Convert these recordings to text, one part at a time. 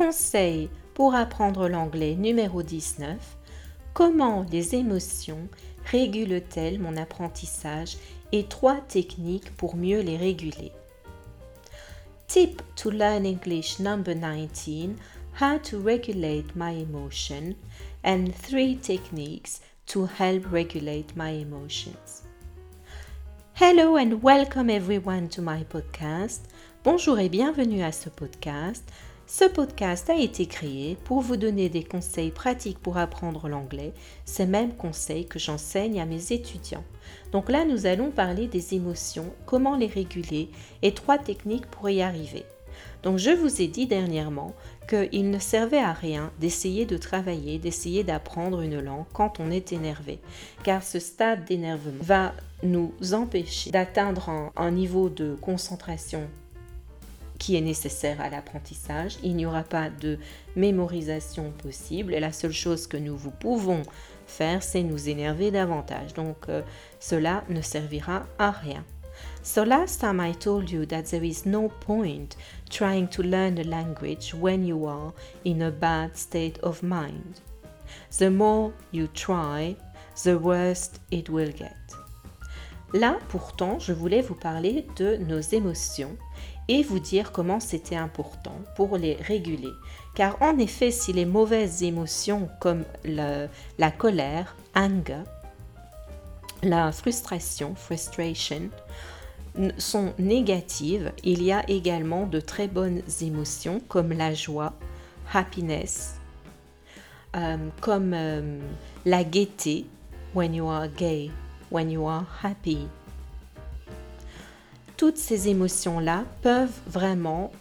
Conseil pour apprendre l'anglais numéro 19. Comment les émotions régulent-elles mon apprentissage et trois techniques pour mieux les réguler? Tip to learn English number 19 How to regulate my emotion and three techniques to help regulate my emotions. Hello and welcome everyone to my podcast. Bonjour et bienvenue à ce podcast. Ce podcast a été créé pour vous donner des conseils pratiques pour apprendre l'anglais, ces mêmes conseils que j'enseigne à mes étudiants. Donc là, nous allons parler des émotions, comment les réguler et trois techniques pour y arriver. Donc je vous ai dit dernièrement qu'il ne servait à rien d'essayer de travailler, d'essayer d'apprendre une langue quand on est énervé, car ce stade d'énervement va nous empêcher d'atteindre un, niveau de concentration qui est nécessaire à l'apprentissage. Il n'y aura pas de mémorisation possible et la seule chose que nous vous pouvons faire, c'est nous énerver davantage. Donc euh, cela ne servira à rien. So last time I told you that there is no point trying to learn a language when you are in a bad state of mind. The more you try, the worse it will get. Là, pourtant, je voulais vous parler de nos émotions et vous dire comment c'était important pour les réguler. Car en effet, si les mauvaises émotions comme la colère, anger, la frustration, frustration, sont négatives, il y a également de très bonnes émotions comme la joie, happiness, euh, comme euh, la gaieté, when you are gay, when you are happy, toutes ces émotions-là peuvent vraiment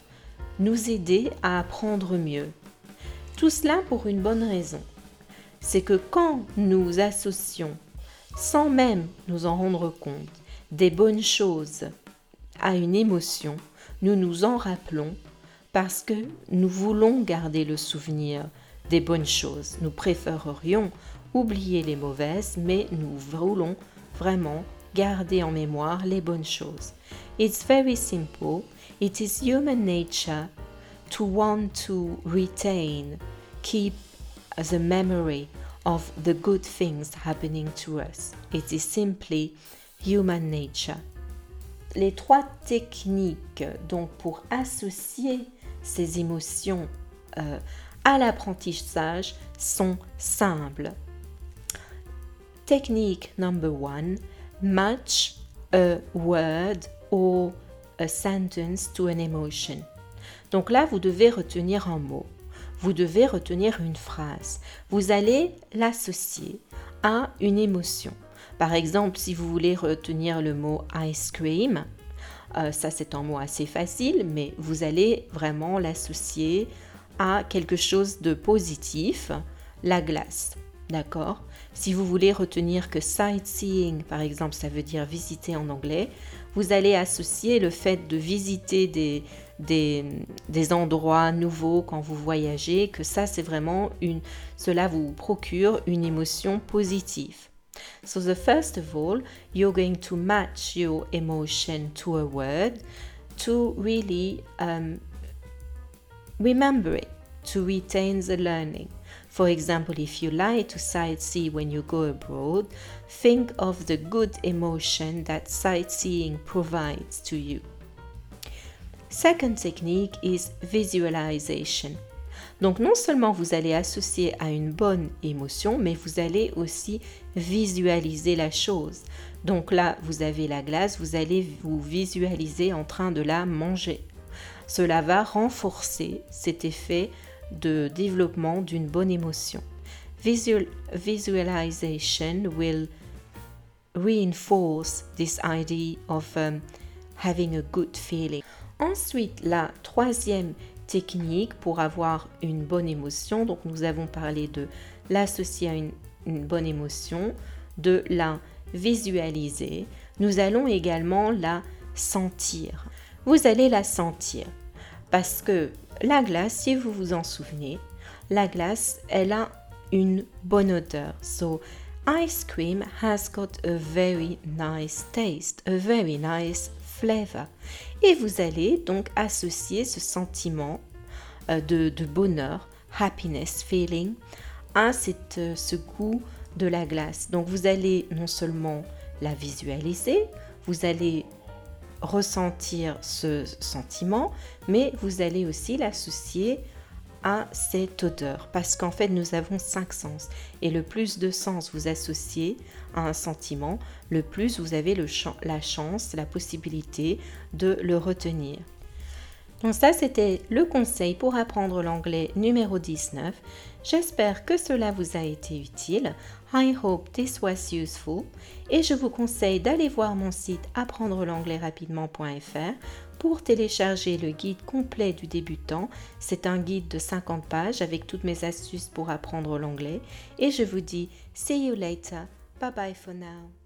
nous aider à apprendre mieux. Tout cela pour une bonne raison. C'est que quand nous associons, sans même nous en rendre compte, des bonnes choses à une émotion, nous nous en rappelons parce que nous voulons garder le souvenir des bonnes choses. Nous préférerions oublier les mauvaises, mais nous voulons vraiment garder en mémoire les bonnes choses. It's very simple. It is human nature to want to retain, keep the memory of the good things happening to us. It is simply human nature. Les trois techniques donc pour associer ces émotions euh, à l'apprentissage sont simples. Technique number one, match a word or a sentence to an emotion. Donc là, vous devez retenir un mot, vous devez retenir une phrase, vous allez l'associer à une émotion. Par exemple, si vous voulez retenir le mot ice cream, euh, ça c'est un mot assez facile, mais vous allez vraiment l'associer à quelque chose de positif, la glace. D'accord Si vous voulez retenir que sightseeing, par exemple, ça veut dire visiter en anglais, vous allez associer le fait de visiter des, des, endroits nouveaux quand vous voyagez, que ça, c'est vraiment une, cela vous procure une émotion positive. So the first of all, you're going to match your emotion to a word to really um, remember it, to retain the learning. For example, if you like to sightsee when you go abroad, think of the good emotion that sightseeing provides to you. Second technique is visualization. Donc non seulement vous allez associer à une bonne émotion, mais vous allez aussi visualiser la chose. Donc là, vous avez la glace, vous allez vous visualiser en train de la manger. Cela va renforcer cet effet de développement d'une bonne émotion. Visual, visualization will reinforce this idea of um, having a good feeling. Ensuite, la troisième technique pour avoir une bonne émotion, donc nous avons parlé de l'associer à une, une bonne émotion, de la visualiser. Nous allons également la sentir. Vous allez la sentir parce que la glace, si vous vous en souvenez, la glace, elle a une bonne odeur. So, ice cream has got a very nice taste, a very nice flavor. Et vous allez donc associer ce sentiment euh, de, bonheur, happiness feeling, a euh, ce goût de la glace. Donc vous allez non seulement la visualiser, vous allez ressentir ce sentiment, mais vous allez aussi l'associer à cette odeur parce qu'en fait nous avons cinq sens et le plus de sens vous associez à un sentiment, le plus vous avez le la chance, la possibilité de le retenir. Donc ça, c'était le conseil pour apprendre l'anglais numéro 19. J'espère que cela vous a été utile. I hope this was useful. Et je vous conseille d'aller voir mon site apprendre l'anglais rapidement.fr pour télécharger le guide complet du débutant. C'est un guide de 50 pages avec toutes mes astuces pour apprendre l'anglais. Et je vous dis, see you later. Bye bye for now.